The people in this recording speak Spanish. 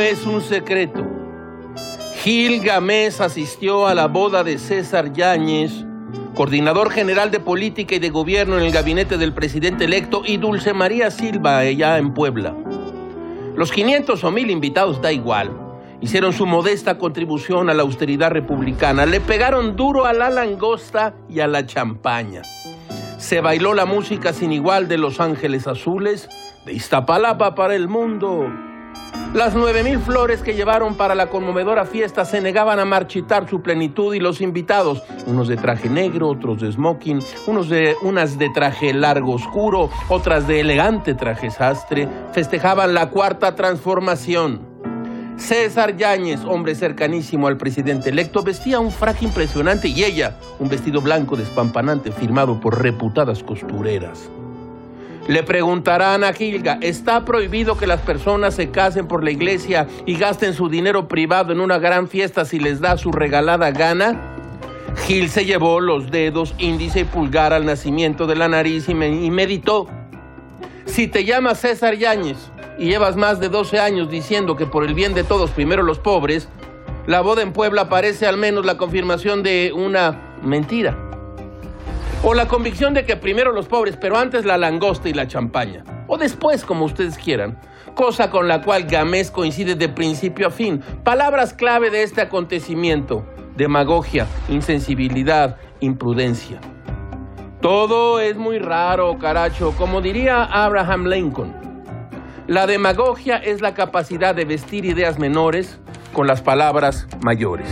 es un secreto. Gil Gamés asistió a la boda de César Yáñez, coordinador general de política y de gobierno en el gabinete del presidente electo, y Dulce María Silva, allá en Puebla. Los 500 o 1000 invitados da igual. Hicieron su modesta contribución a la austeridad republicana. Le pegaron duro a la langosta y a la champaña. Se bailó la música sin igual de Los Ángeles Azules, de Iztapalapa para el mundo. Las nueve mil flores que llevaron para la conmovedora fiesta se negaban a marchitar su plenitud y los invitados, unos de traje negro, otros de smoking, unos de unas de traje largo oscuro, otras de elegante traje sastre, festejaban la cuarta transformación. César Yáñez, hombre cercanísimo al presidente electo, vestía un frac impresionante y ella un vestido blanco despampanante firmado por reputadas costureras. Le preguntarán a Gilga, ¿está prohibido que las personas se casen por la iglesia y gasten su dinero privado en una gran fiesta si les da su regalada gana? Gil se llevó los dedos índice y pulgar al nacimiento de la nariz y, y meditó. Si te llamas César Yáñez y llevas más de 12 años diciendo que por el bien de todos primero los pobres, la boda en Puebla parece al menos la confirmación de una mentira. O la convicción de que primero los pobres, pero antes la langosta y la champaña. O después, como ustedes quieran. Cosa con la cual Gamés coincide de principio a fin. Palabras clave de este acontecimiento. Demagogia, insensibilidad, imprudencia. Todo es muy raro, caracho, como diría Abraham Lincoln. La demagogia es la capacidad de vestir ideas menores con las palabras mayores.